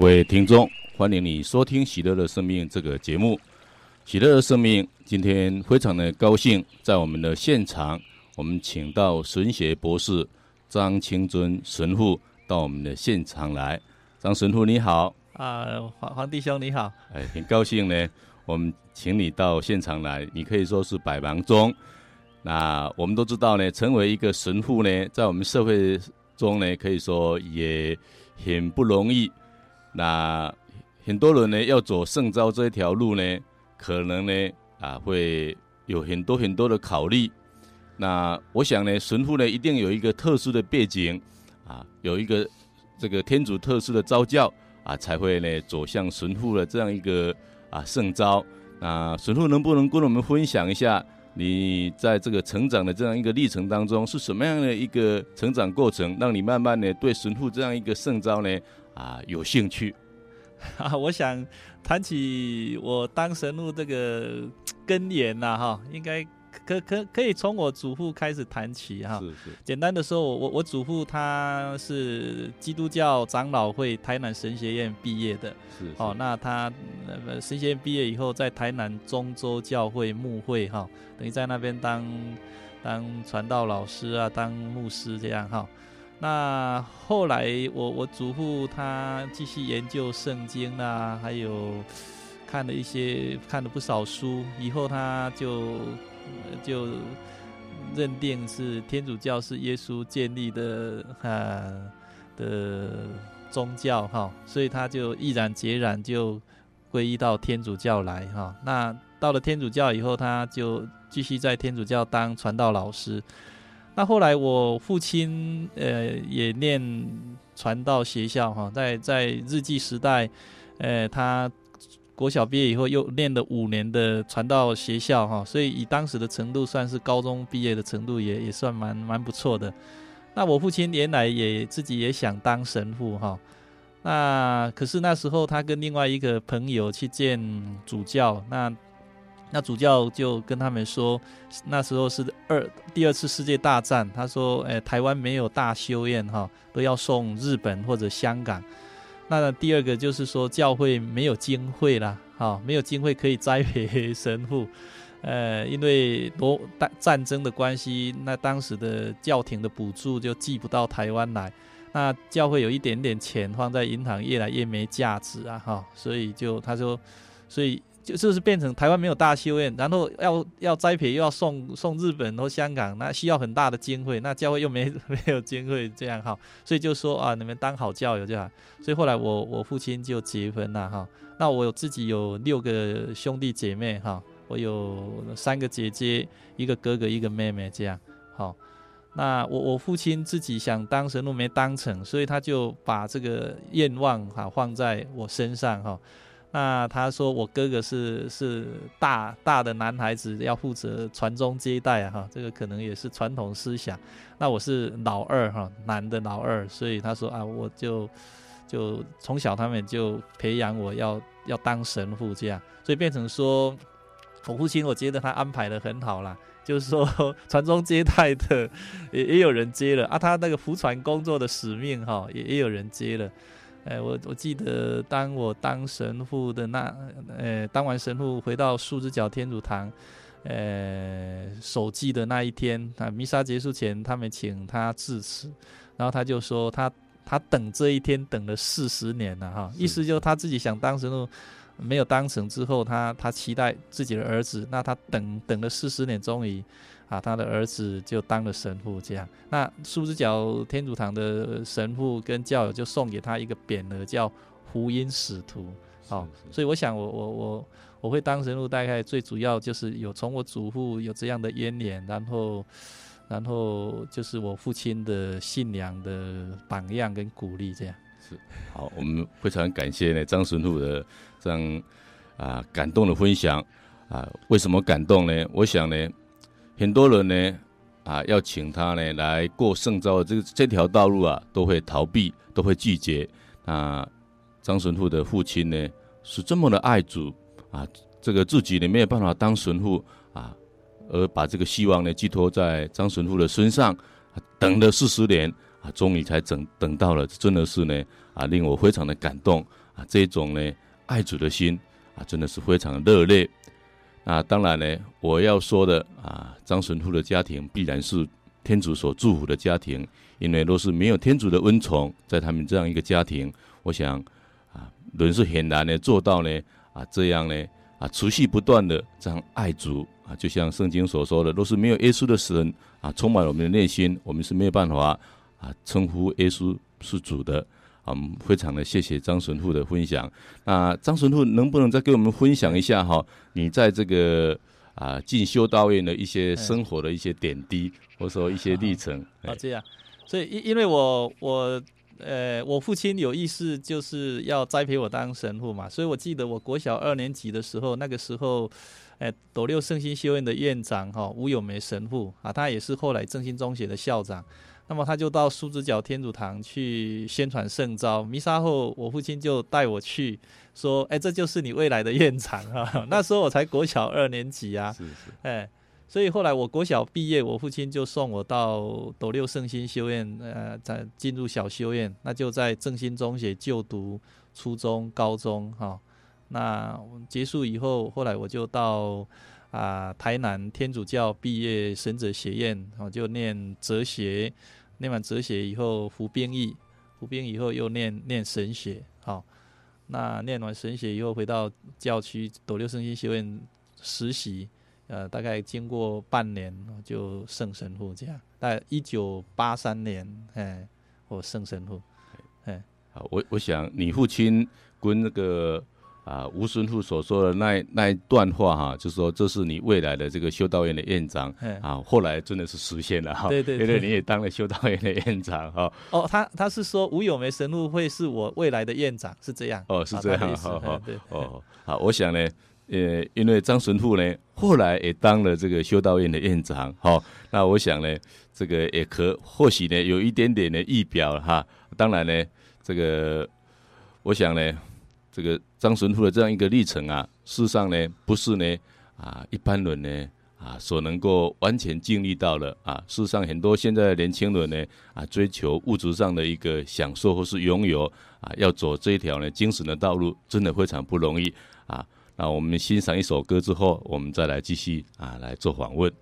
各位听众，欢迎你收听《喜乐的生命》这个节目。喜乐的生命今天非常的高兴，在我们的现场，我们请到神学博士张清尊神父到我们的现场来。张神父你好，啊，黄黄弟兄你好，哎，很高兴呢，我们请你到现场来，你可以说是百忙中。那我们都知道呢，成为一个神父呢，在我们社会中呢，可以说也很不容易。那很多人呢，要走圣召这一条路呢，可能呢啊会有很多很多的考虑。那我想呢，神父呢一定有一个特殊的背景啊，有一个这个天主特殊的召教啊，才会呢走向神父的这样一个啊圣召。那神父能不能跟我们分享一下，你在这个成长的这样一个历程当中，是什么样的一个成长过程，让你慢慢的对神父这样一个圣召呢？啊，有兴趣啊！我想谈起我当神父这个根源呐，哈，应该可可可以从我祖父开始谈起哈。是是。简单的说，我我祖父他是基督教长老会台南神学院毕业的。是，是。哦，那他神学院毕业以后，在台南中州教会牧会哈，等于在那边当当传道老师啊，当牧师这样哈。那后来我，我祖父他继续研究圣经啊，还有看了一些看了不少书，以后他就就认定是天主教是耶稣建立的啊的宗教哈，所以他就毅然决然就皈依到天主教来哈。那到了天主教以后，他就继续在天主教当传道老师。那后来我父亲呃也念传道学校哈，在在日记时代，呃他国小毕业以后又念了五年的传道学校哈，所以以当时的程度算是高中毕业的程度也也算蛮蛮不错的。那我父亲原来也自己也想当神父哈，那可是那时候他跟另外一个朋友去见主教那。那主教就跟他们说，那时候是二第二次世界大战。他说：“诶，台湾没有大修院哈，都要送日本或者香港。那第二个就是说，教会没有经费啦，哈，没有经费可以栽培神父。呃，因为罗战战争的关系，那当时的教廷的补助就寄不到台湾来。那教会有一点点钱放在银行，越来越没价值啊，哈，所以就他说，所以。”就就是变成台湾没有大修院，然后要要栽培又要送送日本或香港，那需要很大的经费，那教会又没 没有经费这样哈，所以就说啊，你们当好教友就好。所以后来我我父亲就结婚了哈，那我自己有六个兄弟姐妹哈，我有三个姐姐，一个哥哥，一个妹妹这样好。那我我父亲自己想当神父没当成，所以他就把这个愿望哈放在我身上哈。那他说我哥哥是是大大的男孩子，要负责传宗接代啊，哈，这个可能也是传统思想。那我是老二哈，男的老二，所以他说啊，我就就从小他们就培养我要要当神父这样，所以变成说我父亲我觉得他安排得很好啦，就是说 传宗接代的也也有人接了啊，他那个福传工作的使命哈也也有人接了。哎，我我记得当我当神父的那，呃，当完神父回到树之角天主堂，呃，守祭的那一天，啊，弥撒结束前，他们请他致辞，然后他就说他他等这一天等了四十年了哈，意思就是他自己想当神父，没有当成之后，他他期待自己的儿子，那他等等了四十年，终于。啊，他的儿子就当了神父，这样。那树之角天主堂的神父跟教友就送给他一个匾额，叫“福音使徒”。好，所以我想我，我我我我会当神父，大概最主要就是有从我祖父有这样的渊源，然后，然后就是我父亲的信仰的榜样跟鼓励，这样。是，好，我们非常感谢呢张神父的这样啊感动的分享啊。为什么感动呢？我想呢。很多人呢，啊，要请他呢来过圣召这个这条道路啊，都会逃避，都会拒绝。啊，张神父的父亲呢是这么的爱主啊，这个自己呢没有办法当神父啊，而把这个希望呢寄托在张神父的身上，等了四十年啊，终于才等等到了，真的是呢啊，令我非常的感动啊，这种呢爱主的心啊，真的是非常的热烈。那当然呢，我要说的啊，张神父的家庭必然是天主所祝福的家庭，因为若是没有天主的恩宠，在他们这样一个家庭，我想啊，人是很难的做到呢啊，这样呢啊，持续不断的这样爱主啊，就像圣经所说的，若是没有耶稣的神啊，充满我们的内心，我们是没有办法啊称呼耶稣是主的。嗯，非常的谢谢张神父的分享。那张神父能不能再给我们分享一下哈？你在这个啊进修道院的一些生活的一些点滴，或者说一些历程？啊，这样。所以因因为我我呃我父亲有意识就是要栽培我当神父嘛，所以我记得我国小二年级的时候，那个时候，哎，斗六圣心修院的院长哈吴有梅神父啊，他也是后来正兴中学的校长。那么他就到树子角天主堂去宣传圣招，弥撒后，我父亲就带我去，说：“哎，这就是你未来的院长啊！”那时候我才国小二年级啊，是是，哎，所以后来我国小毕业，我父亲就送我到斗六圣心修院，呃，在进入小修院，那就在正心中学就读初中、高中哈。那结束以后，后来我就到啊台南天主教毕业神哲学院，我就念哲学。念完哲学以后服兵役，服兵役以后又念念神学，好，那念完神学以后回到教区斗六圣心修院实习，呃，大概经过半年就圣神父这样，大概一九八三年，哎，我圣神父，哎，好，我我想你父亲跟那个。啊，吴神父所说的那那一段话哈、啊，就是说这是你未来的这个修道院的院长啊，后来真的是实现了哈，对对，对，因为你也当了修道院的院长哈。哦，他他是说吴有梅神父会是我未来的院长，是这样。哦，是这样，好好哦，好，我想呢，呃，因为张神父呢后来也当了这个修道院的院长，好，那我想呢，这个也可或许呢有一点点的预表哈，当然呢，这个我想呢。这个张神父的这样一个历程啊，事实上呢，不是呢啊一般人呢啊所能够完全经历到的啊。事实上，很多现在的年轻人呢啊，追求物质上的一个享受或是拥有啊，要走这一条呢精神的道路，真的非常不容易啊。那我们欣赏一首歌之后，我们再来继续啊来做访问。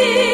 me.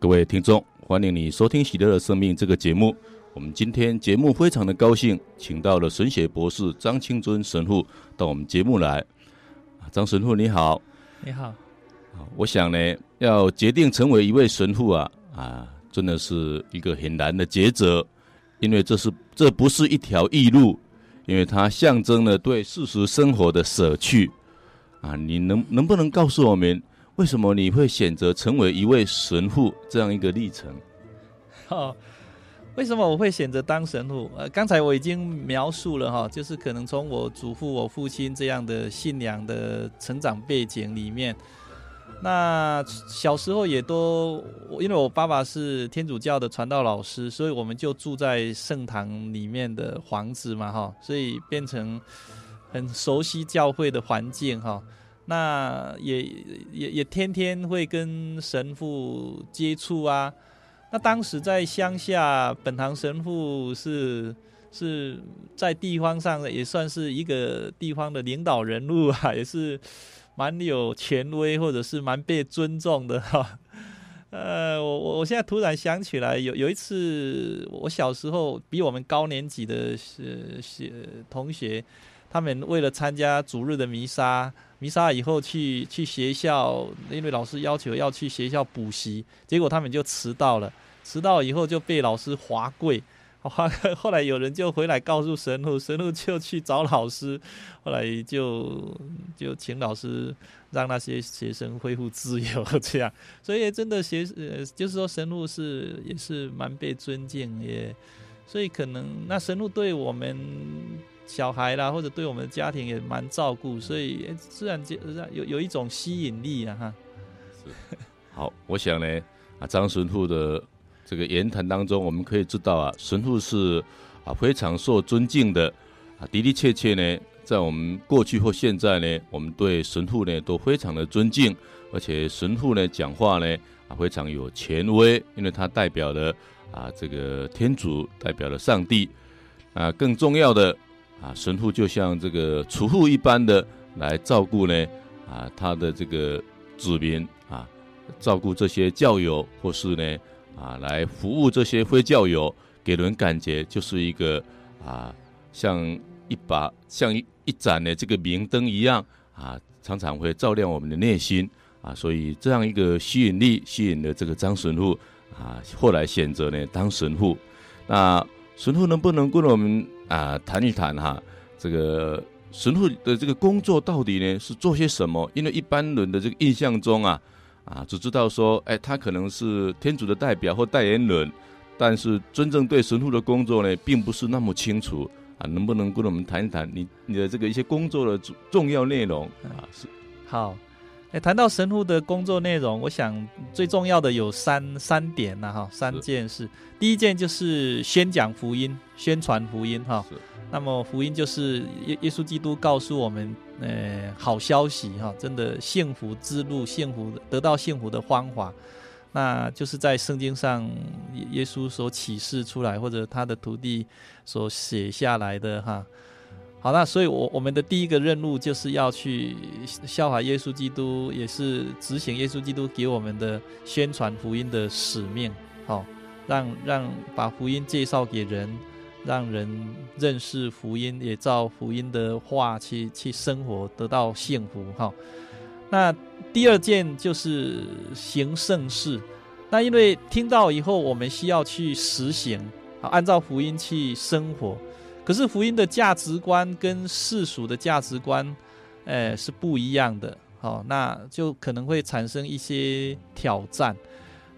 各位听众，欢迎你收听《喜乐的生命》这个节目。我们今天节目非常的高兴，请到了神学博士张清尊神父到我们节目来。张神父你好，你好。我想呢，要决定成为一位神父啊啊，真的是一个很难的抉择，因为这是这不是一条易路，因为它象征了对世俗生活的舍去啊。你能能不能告诉我们？为什么你会选择成为一位神父这样一个历程？哦，为什么我会选择当神父？呃，刚才我已经描述了哈，就是可能从我祖父、我父亲这样的信仰的成长背景里面，那小时候也都，因为我爸爸是天主教的传道老师，所以我们就住在圣堂里面的房子嘛哈，所以变成很熟悉教会的环境哈。那也也也天天会跟神父接触啊。那当时在乡下，本堂神父是是在地方上也算是一个地方的领导人物啊，也是蛮有权威或者是蛮被尊重的 哈。呃，我我我现在突然想起来，有有一次我小时候比我们高年级的是是同学，他们为了参加主日的弥撒。弥撒以后去去学校，因为老师要求要去学校补习，结果他们就迟到了。迟到以后就被老师罚跪。后来有人就回来告诉神父，神父就去找老师，后来就就请老师让那些学生恢复自由，这样。所以真的学呃，就是说神父是也是蛮被尊敬，也所以可能那神父对我们。小孩啦，或者对我们的家庭也蛮照顾，所以自然就有有一种吸引力啊哈。是，好，我想呢，啊张神父的这个言谈当中，我们可以知道啊，神父是啊非常受尊敬的啊的的确确呢，在我们过去或现在呢，我们对神父呢都非常的尊敬，而且神父呢讲话呢啊非常有权威，因为他代表了啊这个天主，代表了上帝啊，更重要的。啊，神父就像这个厨父一般的来照顾呢，啊，他的这个子民啊，照顾这些教友，或是呢，啊，来服务这些非教友，给人感觉就是一个啊，像一把像一一盏的这个明灯一样啊，常常会照亮我们的内心啊，所以这样一个吸引力吸引了这个张神父啊，后来选择呢当神父，那神父能不能跟我们？啊，谈一谈哈，这个神父的这个工作到底呢是做些什么？因为一般人的这个印象中啊，啊，只知道说，哎，他可能是天主的代表或代言人，但是真正对神父的工作呢，并不是那么清楚啊。能不能跟我们谈一谈你你的这个一些工作的重要内容啊？是好。哎，谈到神父的工作内容，我想最重要的有三三点呐，哈，三件事。第一件就是宣讲福音、宣传福音，哈。那么福音就是耶耶稣基督告诉我们，呃，好消息，哈，真的幸福之路、幸福得到幸福的方法，那就是在圣经上耶稣所启示出来，或者他的徒弟所写下来的，哈。好，那所以，我我们的第一个任务就是要去效法耶稣基督，也是执行耶稣基督给我们的宣传福音的使命。好，让让把福音介绍给人，让人认识福音，也照福音的话去去生活，得到幸福。好，那第二件就是行圣事。那因为听到以后，我们需要去实行，好按照福音去生活。可是福音的价值观跟世俗的价值观，诶，是不一样的。好，那就可能会产生一些挑战。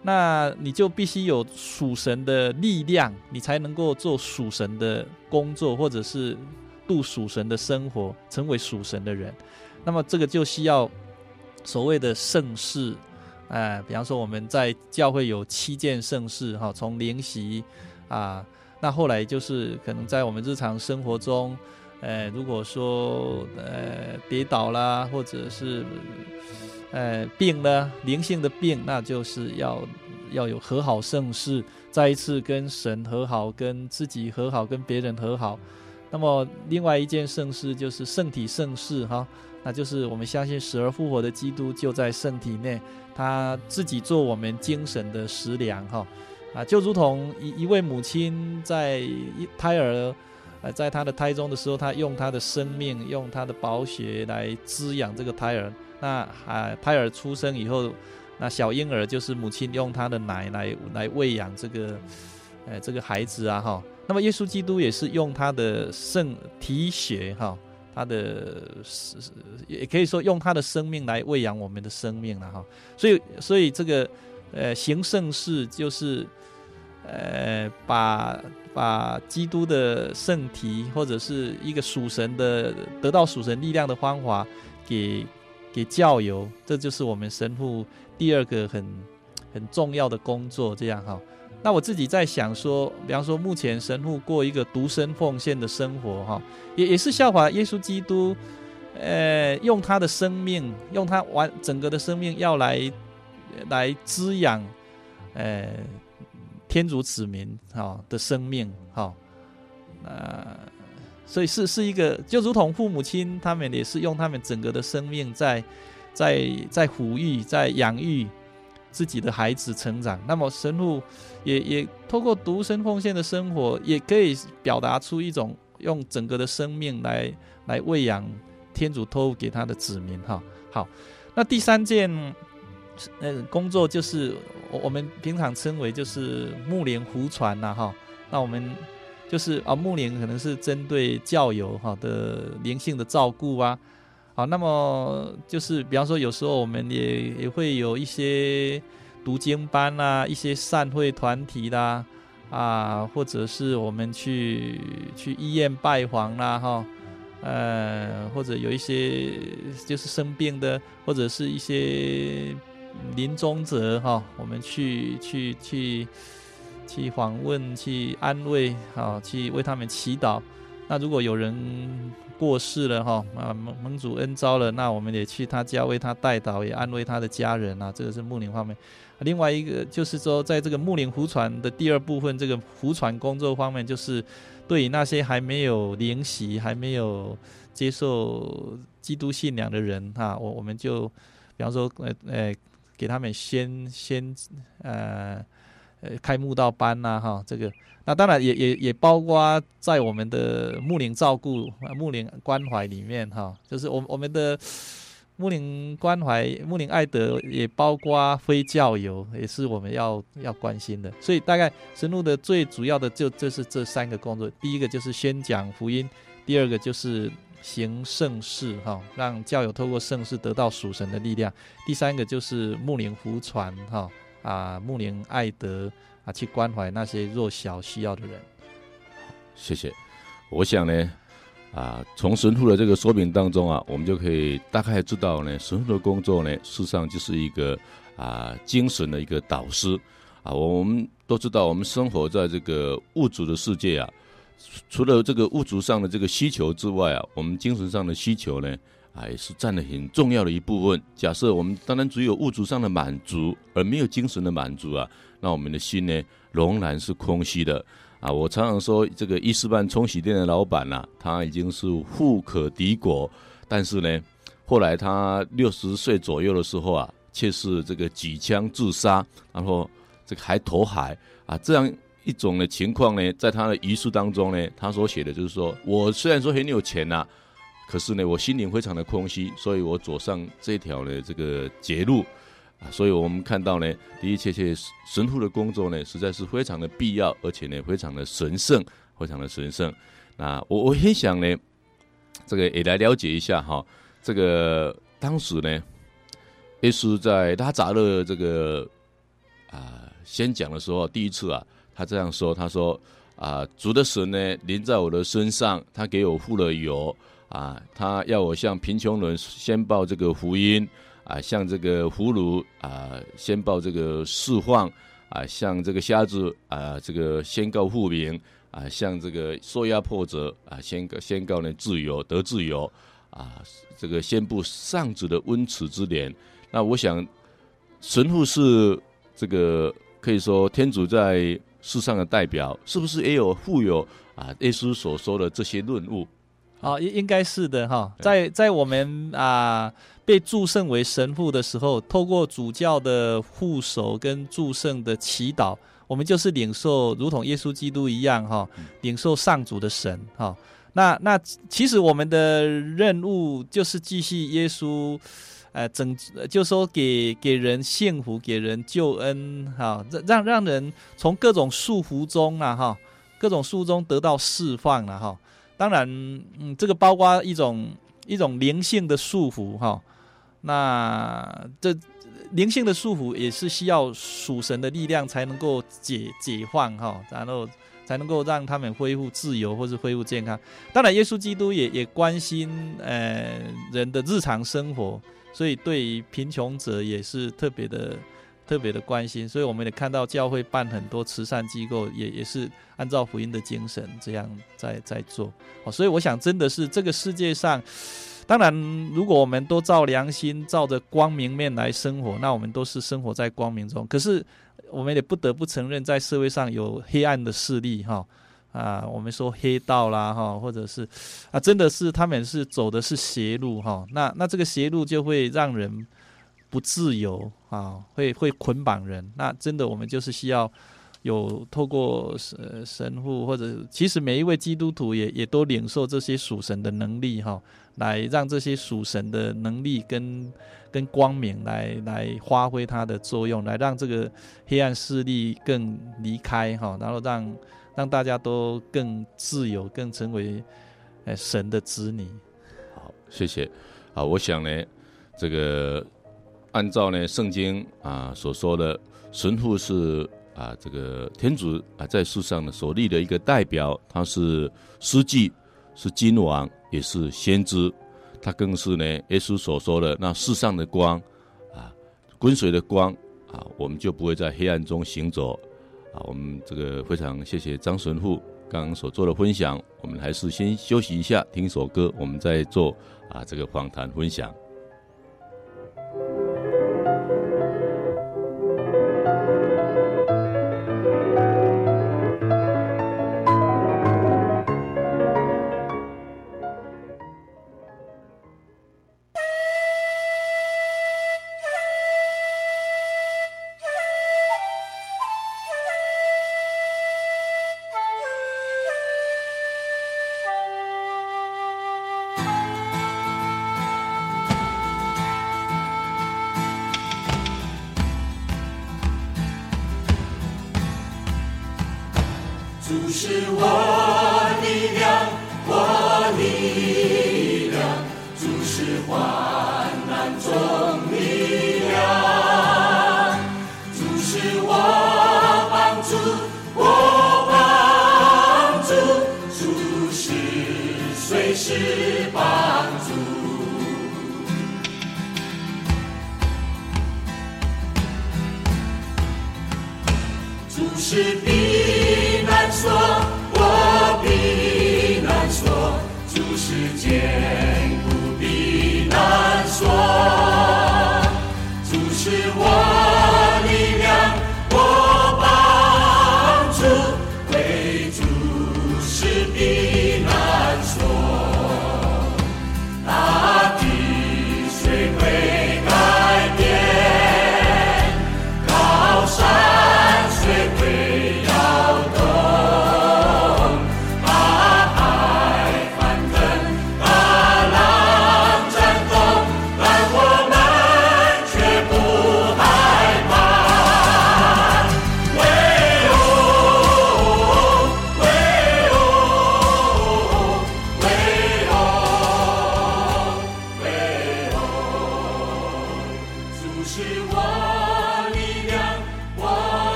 那你就必须有属神的力量，你才能够做属神的工作，或者是度属神的生活，成为属神的人。那么这个就需要所谓的圣事，哎、比方说我们在教会有七件圣事，哈，从灵洗啊，那后来就是可能在我们日常生活中，呃，如果说呃跌倒啦，或者是呃病了，灵性的病，那就是要要有和好圣事，再一次跟神和好，跟自己和好，跟别人和好。那么另外一件圣事就是圣体圣事，哈。那就是我们相信死而复活的基督就在圣体内，他自己做我们精神的食粮哈啊，就如同一一位母亲在一胎儿呃在她的胎中的时候，她用她的生命，用她的宝血来滋养这个胎儿。那啊胎儿出生以后，那小婴儿就是母亲用她的奶来来喂养这个呃这个孩子啊哈。那么耶稣基督也是用他的圣体血哈。他的是也可以说用他的生命来喂养我们的生命了哈，所以所以这个呃行圣事就是呃把把基督的圣体或者是一个属神的得到属神力量的方法给给教友，这就是我们神父第二个很很重要的工作，这样哈。那我自己在想说，比方说目前神父过一个独身奉献的生活，哈，也也是效法耶稣基督，呃，用他的生命，用他完整个的生命要来来滋养，呃，天主子民哈的生命，哈，呃，所以是是一个，就如同父母亲他们也是用他们整个的生命在在在抚育，在养育。自己的孩子成长，那么神父也也透过独身奉献的生活，也可以表达出一种用整个的生命来来喂养天主托付给他的子民哈。好，那第三件呃工作就是我我们平常称为就是牧灵福传呐哈。那我们就是啊牧灵可能是针对教友哈的灵性的照顾啊。好，那么就是比方说，有时候我们也也会有一些读经班啊，一些善会团体啦，啊，或者是我们去去医院拜访啦，哈，呃，或者有一些就是生病的，或者是一些临终者哈，我们去去去去访问，去安慰，好，去为他们祈祷。那如果有人过世了哈啊蒙蒙主恩召了，那我们也去他家为他代祷，也安慰他的家人啊。这个是牧灵方面。另外一个就是说，在这个牧灵福传的第二部分，这个福传工作方面，就是对于那些还没有灵洗、还没有接受基督信仰的人哈，我我们就比方说呃呃给他们先先呃。呃，开慕道班呐、哈，这个，那当然也也也包括在我们的牧灵照顾、牧灵关怀里面，哈，就是我我们的牧灵关怀、牧灵爱德也包括非教友，也是我们要要关心的。所以大概神父的最主要的就就是这三个工作，第一个就是宣讲福音，第二个就是行圣事，哈，让教友透过圣事得到属神的力量，第三个就是牧灵福传，哈。啊，牧灵爱德啊，去关怀那些弱小需要的人。谢谢。我想呢，啊，从神父的这个说明当中啊，我们就可以大概知道呢，神父的工作呢，事实上就是一个啊，精神的一个导师啊。我们都知道，我们生活在这个物质的世界啊，除了这个物质上的这个需求之外啊，我们精神上的需求呢。还是占了很重要的一部分。假设我们当然只有物质上的满足，而没有精神的满足啊，那我们的心呢，仍然是空虚的啊。我常常说，这个伊斯曼冲洗店的老板呐、啊，他已经是富可敌国，但是呢，后来他六十岁左右的时候啊，却是这个举枪自杀，然后这个还投海啊，这样一种的情况呢，在他的遗书当中呢，他所写的就是说，我虽然说很有钱呐、可是呢，我心灵非常的空虚，所以我走上这条呢这个捷路啊，所以我们看到呢，的的确确神父的工作呢，实在是非常的必要，而且呢，非常的神圣，非常的神圣。那我我很想呢，这个也来了解一下哈，这个当时呢，耶稣在拉扎勒这个啊宣讲的时候，第一次啊，他这样说：“他说啊，主的神呢临在我的身上，他给我付了油啊，他要我向贫穷人宣报这个福音啊，向这个俘虏啊宣报这个释放啊，向这个瞎子啊这个宣告复明啊，向这个受压迫者啊宣告宣告呢自由得自由啊，这个宣布上主的恩慈之年。那我想神父是这个可以说天主在。”世上的代表是不是也有富有啊？耶稣所说的这些论物，啊，应应该是的哈。在在我们啊被祝圣为神父的时候，透过主教的护守跟祝圣的祈祷，我们就是领受，如同耶稣基督一样哈，领受上主的神哈。那那其实我们的任务就是继续耶稣。呃，整就说给给人幸福，给人救恩，哈，让让人从各种束缚中啊，哈，各种束缚中得到释放了，哈。当然，嗯，这个包括一种一种灵性的束缚，哈。那这灵性的束缚也是需要属神的力量才能够解解放，哈，然后才能够让他们恢复自由或是恢复健康。当然，耶稣基督也也关心呃人的日常生活。所以，对于贫穷者也是特别的、特别的关心。所以，我们也看到教会办很多慈善机构，也也是按照福音的精神这样在在做。所以我想，真的是这个世界上，当然，如果我们都照良心、照着光明面来生活，那我们都是生活在光明中。可是，我们也不得不承认，在社会上有黑暗的势力，哈。啊，我们说黑道啦，哈，或者是啊，真的是他们是走的是邪路，哈。那那这个邪路就会让人不自由啊，会会捆绑人。那真的，我们就是需要有透过神神父，或者其实每一位基督徒也也都领受这些属神的能力，哈，来让这些属神的能力跟跟光明来来发挥它的作用，来让这个黑暗势力更离开，哈，然后让。让大家都更自由，更成为神的子女。好，谢谢。啊，我想呢，这个按照呢圣经啊所说的，神父是啊这个天主啊在世上的所立的一个代表，他是司祭，是君王，也是先知，他更是呢耶稣所说的那世上的光啊，跟随的光啊，我们就不会在黑暗中行走。啊，我们这个非常谢谢张神父刚刚所做的分享。我们还是先休息一下，听首歌，我们再做啊这个访谈分享。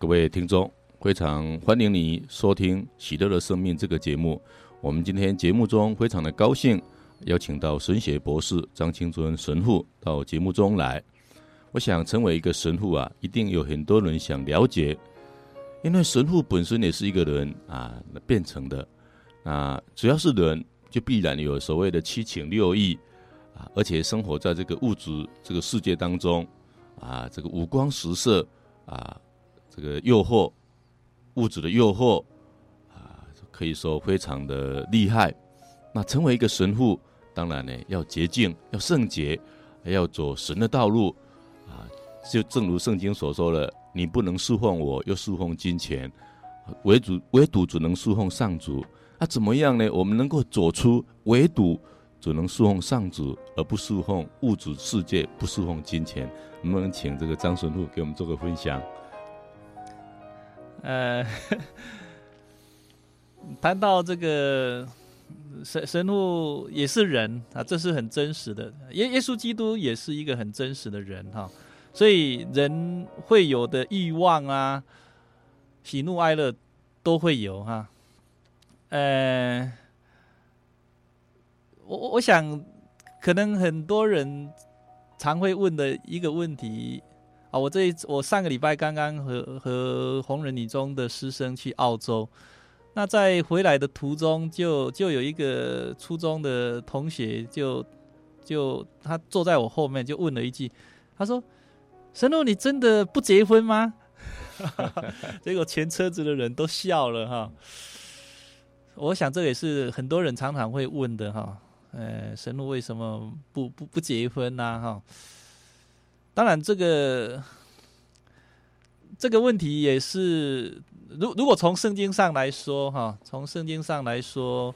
各位听众，非常欢迎你收听《喜乐的生命》这个节目。我们今天节目中非常的高兴，邀请到神学博士张清尊神父到节目中来。我想成为一个神父啊，一定有很多人想了解，因为神父本身也是一个人啊变成的。啊，只要是人，就必然有所谓的七情六欲啊，而且生活在这个物质这个世界当中啊，这个五光十色啊。这个诱惑，物质的诱惑啊，可以说非常的厉害。那成为一个神父，当然呢要洁净，要圣洁，要走神的道路啊。就正如圣经所说的，你不能侍奉我，又侍奉金钱，唯独唯独只能侍奉上主。那怎么样呢？我们能够走出唯独只能侍奉上主，而不侍奉物质世界，不侍奉金钱？能不能请这个张神父给我们做个分享？呃，谈到这个神神父也是人啊，这是很真实的。耶耶稣基督也是一个很真实的人哈，所以人会有的欲望啊，喜怒哀乐都会有哈。呃，我我想可能很多人常会问的一个问题。啊，我这一我上个礼拜刚刚和和红人女中的师生去澳洲，那在回来的途中就就有一个初中的同学就就他坐在我后面就问了一句，他说：“神父，你真的不结婚吗？” 结果全车子的人都笑了哈。我想这也是很多人常常会问的哈。呃，神父为什么不不不结婚呢？哈。当然，这个这个问题也是，如如果从圣经上来说，哈，从圣经上来说，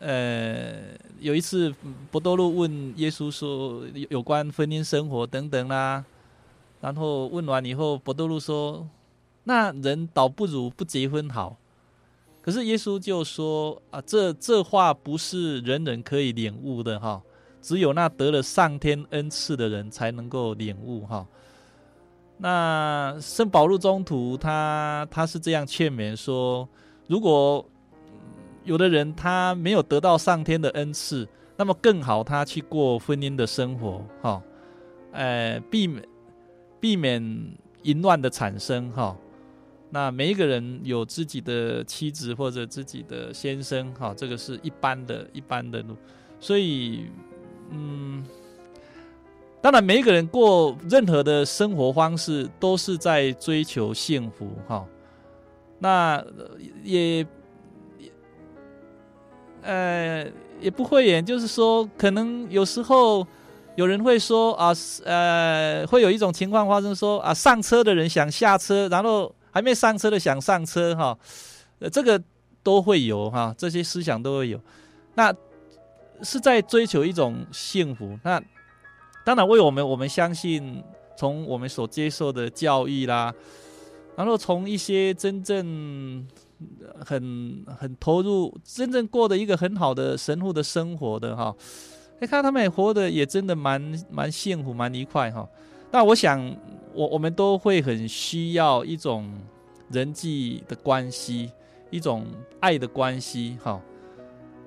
呃，有一次伯多禄问耶稣说有关婚姻生活等等啦，然后问完以后，伯多禄说：“那人倒不如不结婚好。”可是耶稣就说：“啊，这这话不是人人可以领悟的，哈。”只有那得了上天恩赐的人才能够领悟哈。那圣保禄中途他他是这样劝勉说：如果有的人他没有得到上天的恩赐，那么更好他去过婚姻的生活，哈，呃，避免避免淫乱的产生，哈。那每一个人有自己的妻子或者自己的先生，哈，这个是一般的一般的路，所以，嗯，当然每一个人过任何的生活方式都是在追求幸福，哈，那也也，呃，也不会演，就是说，可能有时候有人会说啊，呃，会有一种情况发生说，说啊，上车的人想下车，然后。还没上车的想上车哈，呃，这个都会有哈，这些思想都会有，那是在追求一种幸福。那当然为我们，我们相信从我们所接受的教育啦，然后从一些真正很很投入、真正过的一个很好的神父的生活的哈，你看他们也活得也真的蛮蛮幸福、蛮愉快哈。那我想。我我们都会很需要一种人际的关系，一种爱的关系，哈。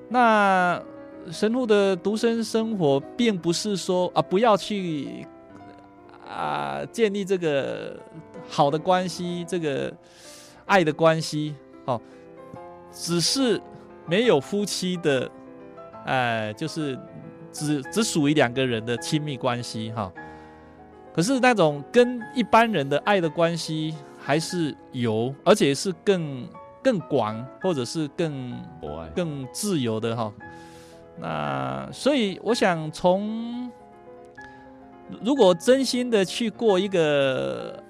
那神父的独身生活，并不是说啊，不要去啊建立这个好的关系，这个爱的关系，哦，只是没有夫妻的，哎，就是只只属于两个人的亲密关系，哈。可是那种跟一般人的爱的关系还是有，而且是更更广，或者是更更自由的哈。那所以我想从，如果真心的去过一个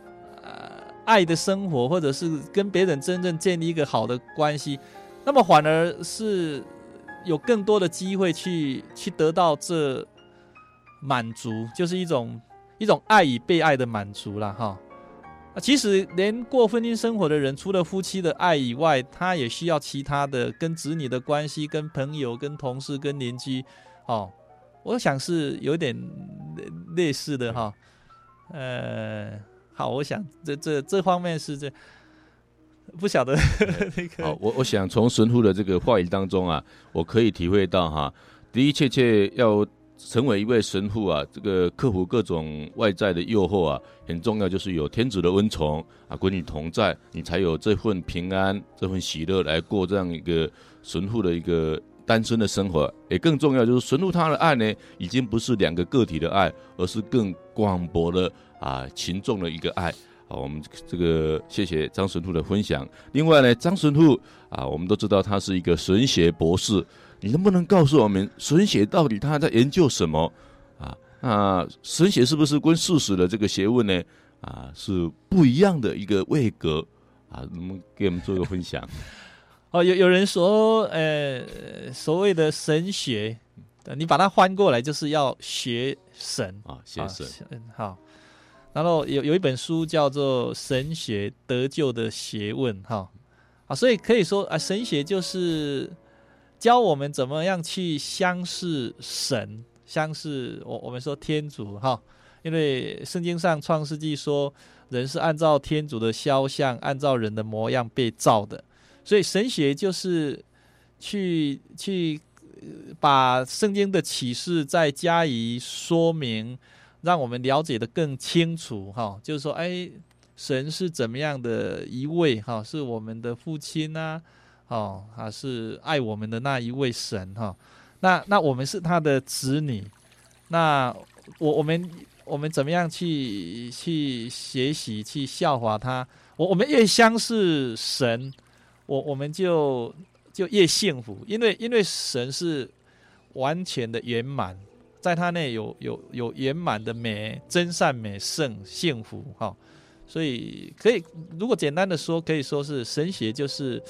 呃爱的生活，或者是跟别人真正建立一个好的关系，那么反而是有更多的机会去去得到这满足，就是一种。一种爱与被爱的满足了哈，其实连过婚姻生活的人，除了夫妻的爱以外，他也需要其他的跟子女的关系、跟朋友、跟同事、跟邻居，哦，我想是有点类似的哈。呃，好，我想这这这方面是这不晓得 那个。好，我我想从神父的这个话语当中啊，我可以体会到哈，的的确确要。成为一位神父啊，这个克服各种外在的诱惑啊，很重要，就是有天主的恩宠啊，跟你同在，你才有这份平安、这份喜乐来过这样一个神父的一个单身的生活。也更重要，就是神父他的爱呢，已经不是两个个体的爱，而是更广博的啊群众的一个爱。好，我们这个谢谢张神父的分享。另外呢，张神父啊，我们都知道他是一个神学博士。你能不能告诉我们神学到底他在研究什么啊？啊，神学是不是跟事实的这个学问呢？啊，是不一样的一个位格啊？能不能给我们做一个分享？哦，有有人说，呃，所谓的神学，你把它翻过来就是要学神啊，学神。嗯，好。然后有有一本书叫做《神学得救的学问》哈啊，所以可以说啊，神学就是。教我们怎么样去相视神，相视我我们说天主哈，因为圣经上创世纪说人是按照天主的肖像，按照人的模样被造的，所以神学就是去去把圣经的启示再加以说明，让我们了解得更清楚哈，就是说哎，神是怎么样的一位哈，是我们的父亲啊。哦，他是爱我们的那一位神哈，那那我们是他的子女，那我我们我们怎么样去去学习去效法他？我我们越相信神，我我们就就越幸福，因为因为神是完全的圆满，在他内有有有圆满的美、真善美、圣幸福哈，所以可以如果简单的说，可以说是神学就是。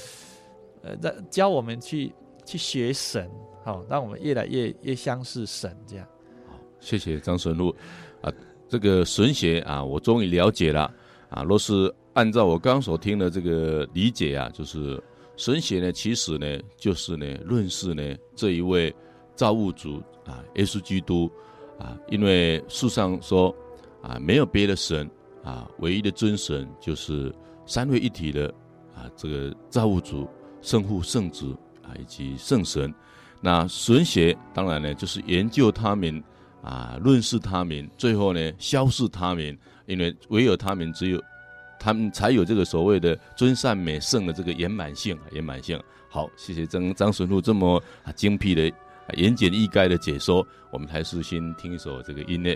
呃，在教我们去去学神，好，让我们越来越越相信神，这样。好，谢谢张神父啊，这个神学啊，我终于了解了啊。若是按照我刚所听的这个理解啊，就是神学呢，其实呢，就是呢，论是呢这一位造物主啊，耶稣基督啊，因为书上说啊，没有别的神啊，唯一的真神就是三位一体的啊，这个造物主。圣父、圣子啊，以及圣神。那神学当然呢，就是研究他们啊，论释他们，最后呢，消释他们，因为唯有他们，只有他们才有这个所谓的尊善美圣的这个圆满性，圆满性。好，谢谢张张神父这么精辟的、言简意赅的解说，我们还是先听一首这个音乐。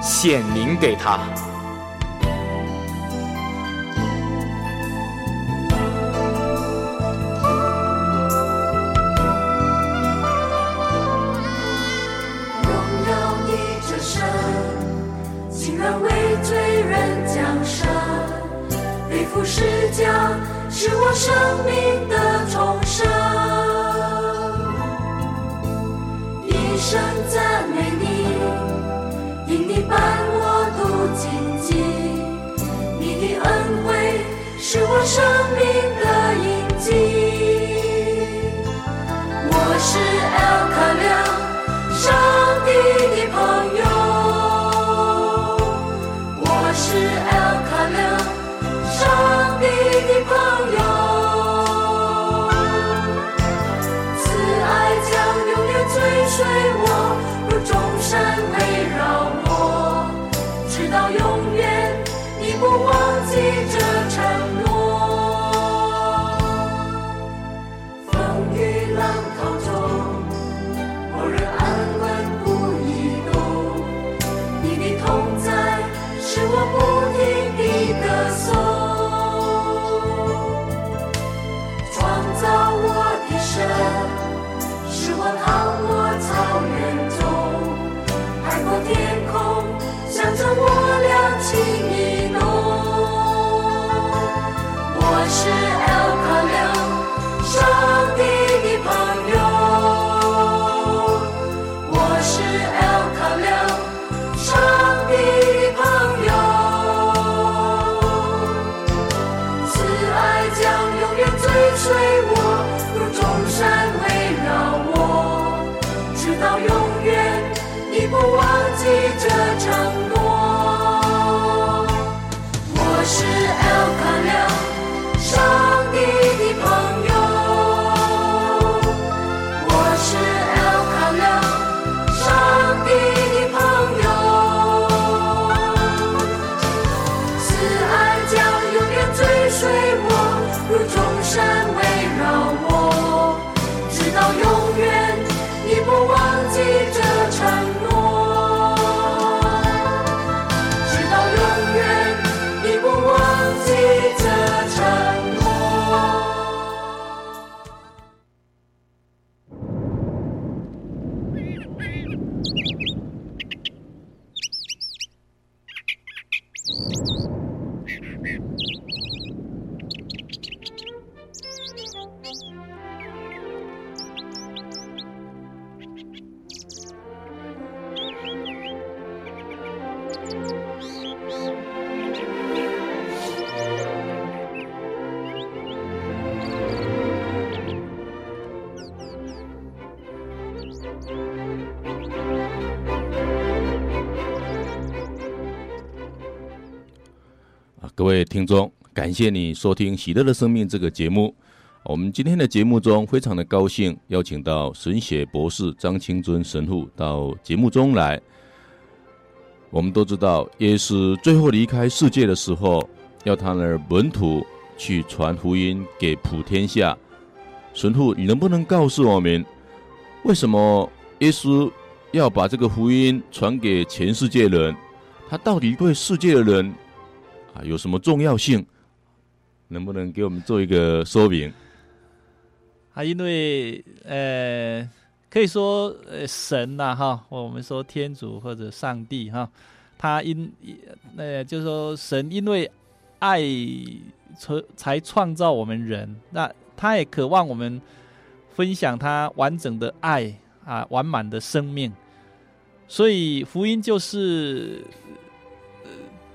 显明给他。是我生命的感谢你收听《喜乐的生命》这个节目。我们今天的节目中，非常的高兴邀请到神学博士张清尊神父到节目中来。我们都知道，耶稣最后离开世界的时候，要他的门徒去传福音给普天下。神父，你能不能告诉我们，为什么耶稣要把这个福音传给全世界人？他到底对世界的人啊有什么重要性？能不能给我们做一个说明？啊，因为呃，可以说呃，神呐，哈，我们说天主或者上帝哈，他因呃，就是说神因为爱才才创造我们人，那他也渴望我们分享他完整的爱啊，完满的生命，所以福音就是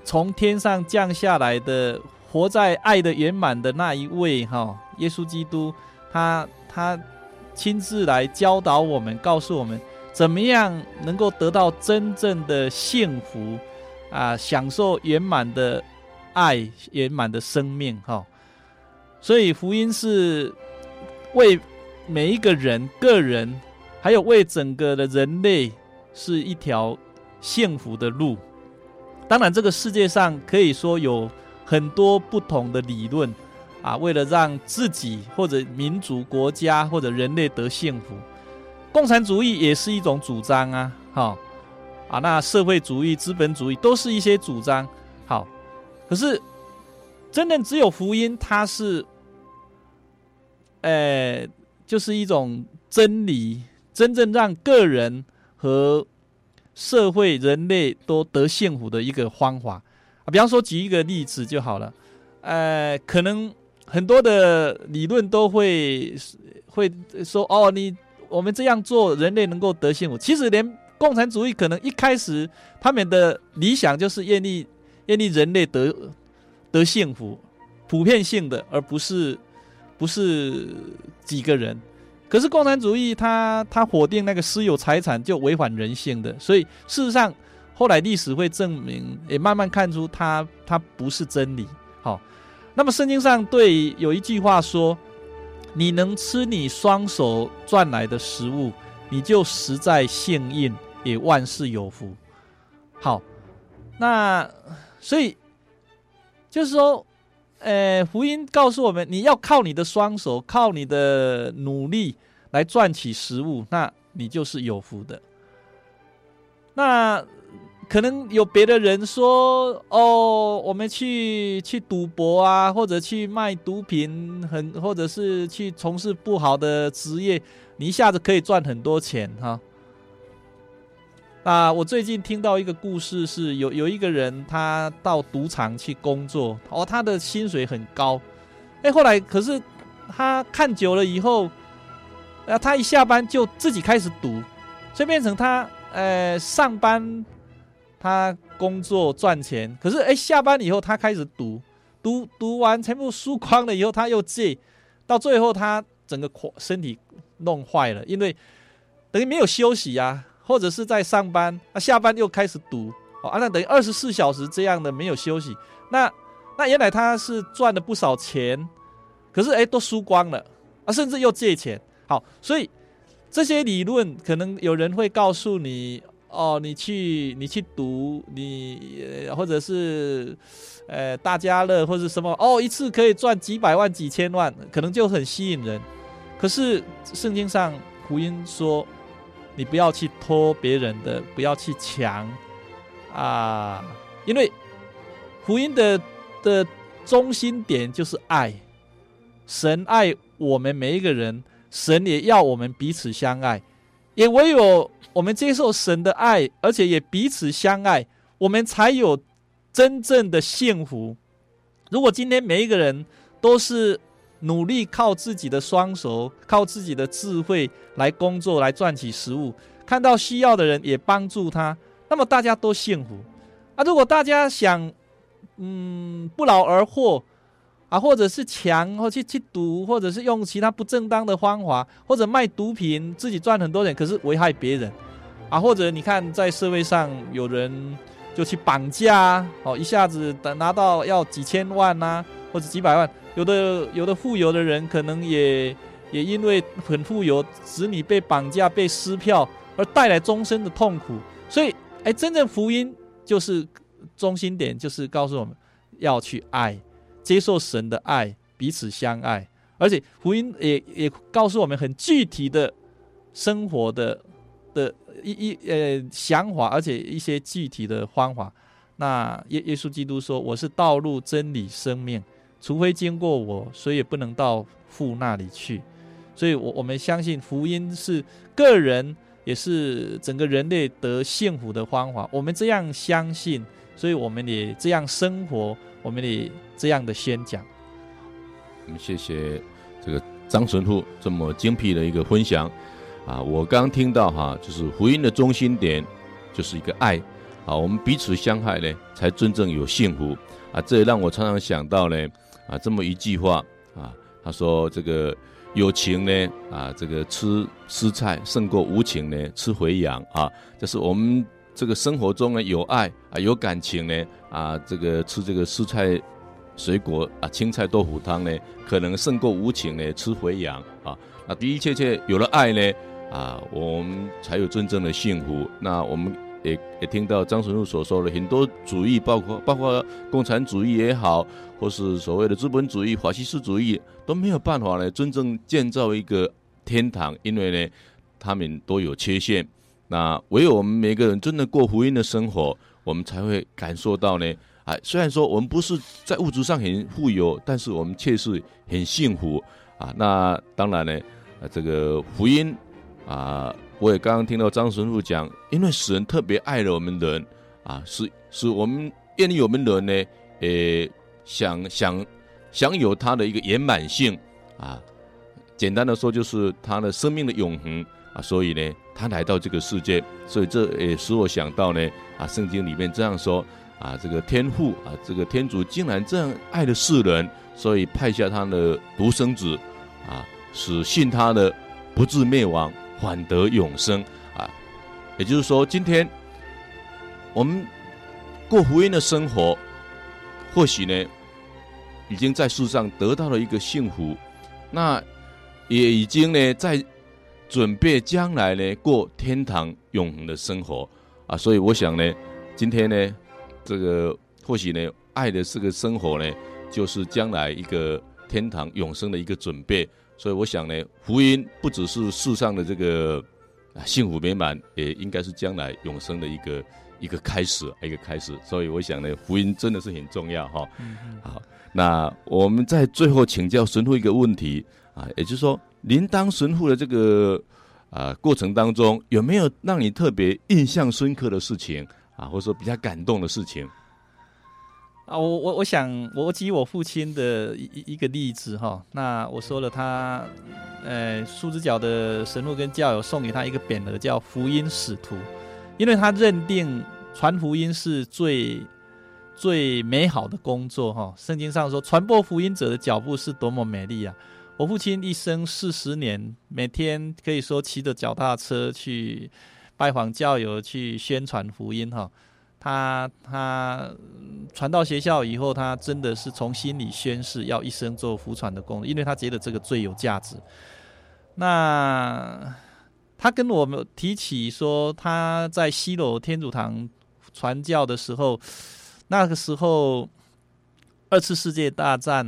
从天上降下来的，活在爱的圆满的那一位哈，耶稣基督。他他亲自来教导我们，告诉我们怎么样能够得到真正的幸福啊，享受圆满的爱、圆满的生命哈。所以福音是为每一个人、个人，还有为整个的人类，是一条幸福的路。当然，这个世界上可以说有很多不同的理论。啊，为了让自己或者民族、国家或者人类得幸福，共产主义也是一种主张啊。好，啊，那社会主义、资本主义都是一些主张。好，可是真正只有福音，它是，呃，就是一种真理，真正让个人和社会、人类都得幸福的一个方法。啊，比方说举一个例子就好了，呃，可能。很多的理论都会会说哦，你我们这样做，人类能够得幸福。其实连共产主义可能一开始他们的理想就是愿意愿意人类得得幸福，普遍性的，而不是不是几个人。可是共产主义他他否定那个私有财产就违反人性的，所以事实上后来历史会证明，也慢慢看出它它不是真理。好。那么圣经上对有一句话说：“你能吃你双手赚来的食物，你就实在幸运，也万事有福。”好，那所以就是说，呃，福音告诉我们，你要靠你的双手，靠你的努力来赚取食物，那你就是有福的。那。可能有别的人说：“哦，我们去去赌博啊，或者去卖毒品，很或者是去从事不好的职业，你一下子可以赚很多钱哈。”啊，我最近听到一个故事是，有有一个人他到赌场去工作，哦，他的薪水很高，哎，后来可是他看久了以后，啊，他一下班就自己开始赌，所以变成他呃上班。他工作赚钱，可是哎，下班以后他开始赌，赌赌完全部输光了以后，他又借，到最后他整个身体弄坏了，因为等于没有休息啊，或者是在上班，啊下班又开始赌，啊那等于二十四小时这样的没有休息，那那原来他是赚了不少钱，可是哎都输光了，啊甚至又借钱，好，所以这些理论可能有人会告诉你。哦，你去你去赌，你或者是呃大家乐或者什么哦，一次可以赚几百万几千万，可能就很吸引人。可是圣经上福音说，你不要去偷别人的，不要去抢啊，因为福音的的中心点就是爱，神爱我们每一个人，神也要我们彼此相爱，也唯有。我们接受神的爱，而且也彼此相爱，我们才有真正的幸福。如果今天每一个人都是努力靠自己的双手、靠自己的智慧来工作、来赚取食物，看到需要的人也帮助他，那么大家都幸福。啊，如果大家想，嗯，不劳而获。啊，或者是强，或去去赌，或者是用其他不正当的方法，或者卖毒品，自己赚很多钱，可是危害别人。啊，或者你看，在社会上有人就去绑架，哦，一下子等拿到要几千万呐，或者几百万，有的有的富有的人可能也也因为很富有，子女被绑架、被撕票而带来终身的痛苦。所以，哎，真正福音就是中心点，就是告诉我们要去爱，接受神的爱，彼此相爱。而且福音也也告诉我们很具体的生活的的一一呃想法，而且一些具体的方法。那耶耶稣基督说：“我是道路、真理、生命，除非经过我，谁也不能到父那里去。”所以，我我们相信福音是个人也是整个人类得幸福的方法。我们这样相信，所以我们也这样生活，我们也这样的宣讲。我们谢谢这个张神父这么精辟的一个分享啊！我刚听到哈，就是福音的中心点就是一个爱啊，我们彼此相爱呢，才真正有幸福啊！这也让我常常想到呢啊，这么一句话啊，他说这个有情呢啊，这个吃吃菜胜过无情呢吃肥羊啊，就是我们这个生活中呢有爱啊有感情呢啊，这个吃这个蔬菜。水果啊，青菜豆腐汤呢，可能胜过无情呢，吃肥羊啊。那的的确确有了爱呢，啊，我们才有真正的幸福。那我们也也听到张神父所说的很多主义，包括包括共产主义也好，或是所谓的资本主义、法西斯主义，都没有办法呢，真正建造一个天堂，因为呢，他们都有缺陷。那唯有我们每个人真的过福音的生活，我们才会感受到呢。啊，虽然说我们不是在物质上很富有，但是我们却是很幸福啊。那当然呢，这个福音啊，我也刚刚听到张神父讲，因为神特别爱了我们人啊，是是我们愿意我们人呢，呃，想想享有他的一个圆满性啊。简单的说，就是他的生命的永恒啊。所以呢，他来到这个世界，所以这也使我想到呢，啊，圣经里面这样说。啊，这个天父啊，这个天主竟然这样爱了世人，所以派下他的独生子，啊，使信他的不至灭亡，反得永生啊。也就是说，今天我们过福音的生活，或许呢，已经在世上得到了一个幸福，那也已经呢，在准备将来呢，过天堂永恒的生活啊。所以我想呢，今天呢。这个或许呢，爱的这个生活呢，就是将来一个天堂永生的一个准备。所以我想呢，福音不只是世上的这个幸福美满，也应该是将来永生的一个一个开始，一个开始。所以我想呢，福音真的是很重要哈。好，那我们在最后请教神父一个问题啊，也就是说，您当神父的这个啊过程当中，有没有让你特别印象深刻的事情？啊，或者说比较感动的事情啊，我我我想我举我父亲的一一个例子哈。那我说了他，呃，树枝角的神父跟教友送给他一个匾额，叫福音使徒，因为他认定传福音是最最美好的工作哈。圣经上说，传播福音者的脚步是多么美丽啊！我父亲一生四十年，每天可以说骑着脚踏车去。拜访教友去宣传福音哈，他他传到学校以后，他真的是从心里宣誓要一生做福传的工作，因为他觉得这个最有价值。那他跟我们提起说，他在西楼天主堂传教的时候，那个时候二次世界大战，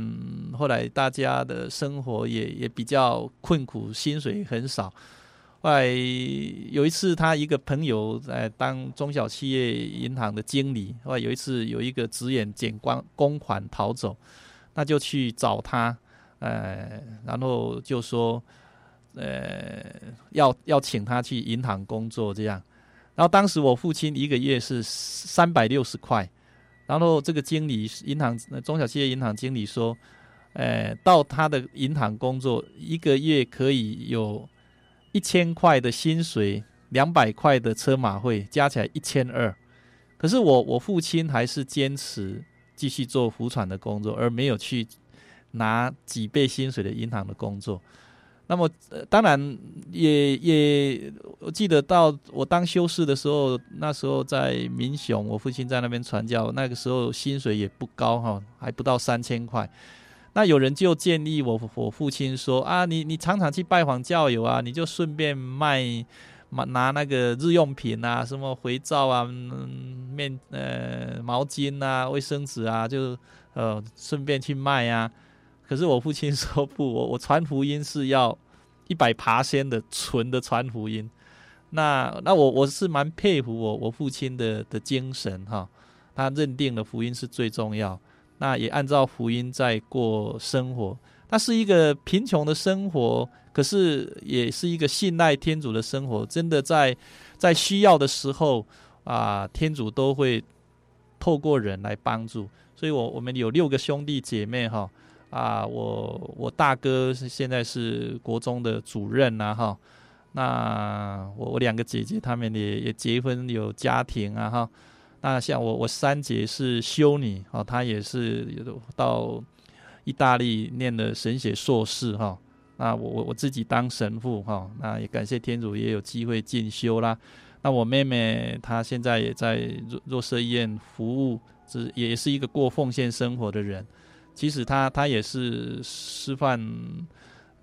后来大家的生活也也比较困苦，薪水很少。后来有一次，他一个朋友在当中小企业银行的经理。后来有一次，有一个职员捡光公款逃走，那就去找他，呃，然后就说，呃，要要请他去银行工作这样。然后当时我父亲一个月是三百六十块，然后这个经理银行中小企业银行经理说，呃，到他的银行工作一个月可以有。一千块的薪水，两百块的车马费，加起来一千二。可是我我父亲还是坚持继续做福传的工作，而没有去拿几倍薪水的银行的工作。那么，呃、当然也也我记得到我当修士的时候，那时候在民雄，我父亲在那边传教，那个时候薪水也不高哈，还不到三千块。那有人就建议我，我父亲说啊，你你常常去拜访教友啊，你就顺便卖，拿那个日用品啊，什么肥皂啊、嗯、面呃毛巾啊、卫生纸啊，就呃顺便去卖啊。可是我父亲说 不，我我传福音是要一百爬仙的纯的传福音。那那我我是蛮佩服我我父亲的的精神哈，他认定了福音是最重要。那也按照福音在过生活，那是一个贫穷的生活，可是也是一个信赖天主的生活。真的在在需要的时候啊，天主都会透过人来帮助。所以我我们有六个兄弟姐妹哈啊，我我大哥是现在是国中的主任呐哈，那我我两个姐姐他们也也结婚有家庭啊哈。那像我，我三姐是修女哦，她也是到意大利念的神学硕士哈。那我我我自己当神父哈，那也感谢天主也有机会进修啦。那我妹妹她现在也在弱弱舍医院服务，是也是一个过奉献生活的人。其实他他也是师范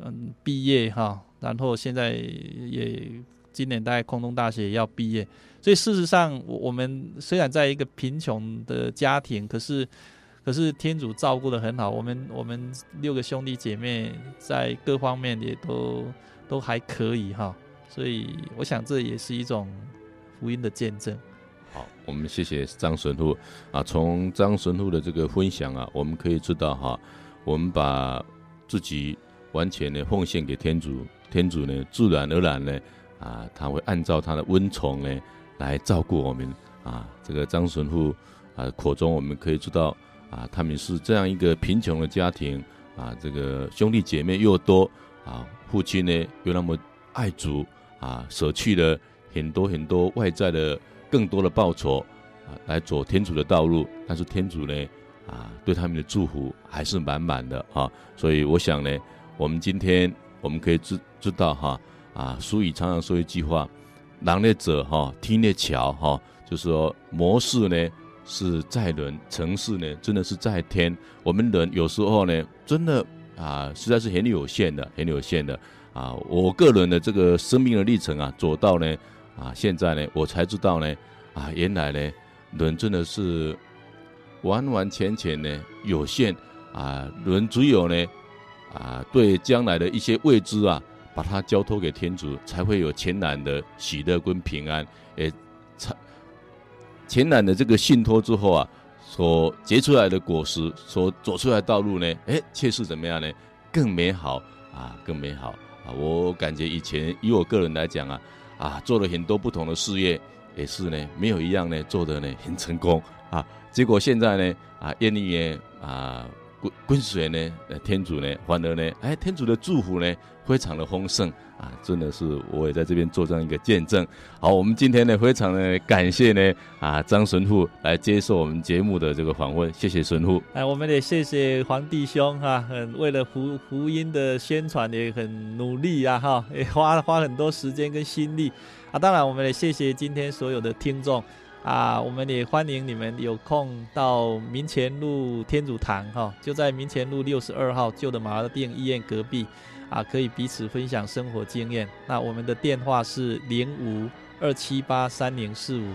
嗯毕业哈，然后现在也今年在空中大学也要毕业。所以事实上，我我们虽然在一个贫穷的家庭，可是可是天主照顾的很好。我们我们六个兄弟姐妹在各方面也都都还可以哈。所以我想这也是一种福音的见证。好，我们谢谢张神父啊。从张神父的这个分享啊，我们可以知道哈，我们把自己完全的奉献给天主，天主呢自然而然呢啊，他会按照他的温宠呢。来照顾我们啊，这个张神父啊口中我们可以知道啊，他们是这样一个贫穷的家庭啊，这个兄弟姐妹又多啊，父亲呢又那么爱主啊，舍去了很多很多外在的更多的报酬啊，来走天主的道路，但是天主呢啊对他们的祝福还是满满的啊，所以我想呢，我们今天我们可以知知道哈啊，俗语常常说一句话。人的者哈，天的桥哈，就是说模式呢是在人，成事呢真的是在天。我们人有时候呢，真的啊，实在是很有限的，很有限的啊。我个人的这个生命的历程啊，走到呢啊，现在呢，我才知道呢啊，原来呢，人真的是完完全全呢有限啊，人只有呢啊，对将来的一些未知啊。把它交托给天主，才会有全然的喜乐跟平安。诶，才全然的这个信托之后啊，所结出来的果实，所走出来的道路呢，诶，却是怎么样呢？更美好啊，更美好啊！我感觉以前以我个人来讲啊，啊，做了很多不同的事业，也是呢，没有一样呢做的呢很成功啊。结果现在呢，啊，愿意呢啊。跟随呢，天主呢，反而呢，哎，天主的祝福呢，非常的丰盛啊，真的是我也在这边做这样一个见证。好，我们今天呢，非常的感谢呢，啊，张神父来接受我们节目的这个访问，谢谢神父。哎，我们也谢谢黄弟兄哈，很为了福福音的宣传也很努力啊哈，也花花很多时间跟心力啊。当然，我们也谢谢今天所有的听众。啊，我们也欢迎你们有空到民前路天主堂哈，就在民前路六十二号旧的马尔定医院隔壁，啊，可以彼此分享生活经验。那我们的电话是零五二七八三零四五，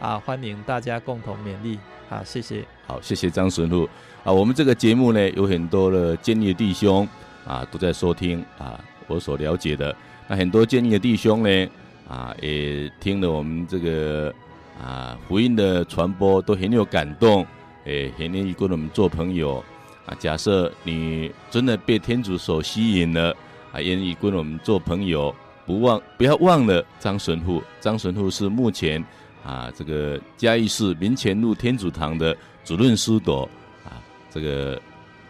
啊，欢迎大家共同勉励。好，谢谢。好，谢谢张神父。啊，我们这个节目呢，有很多的建议弟兄啊都在收听啊，我所了解的，那很多建议的弟兄呢，啊，也听了我们这个。啊，福音的传播都很有感动，诶，很愿意跟我们做朋友。啊，假设你真的被天主所吸引了，啊，愿意跟我们做朋友，不忘不要忘了张神父。张神父是目前啊，这个嘉义市民前路天主堂的主任师铎。啊，这个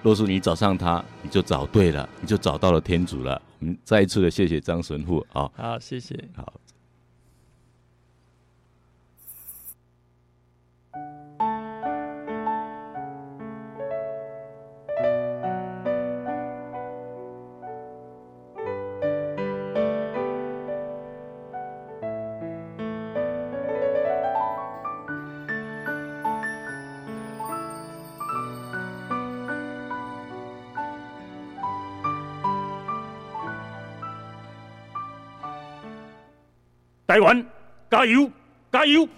若是你找上他，你就找对了，你就找到了天主了。我们，再一次的谢谢张神父啊。好，谢谢。好。台湾加油，加油！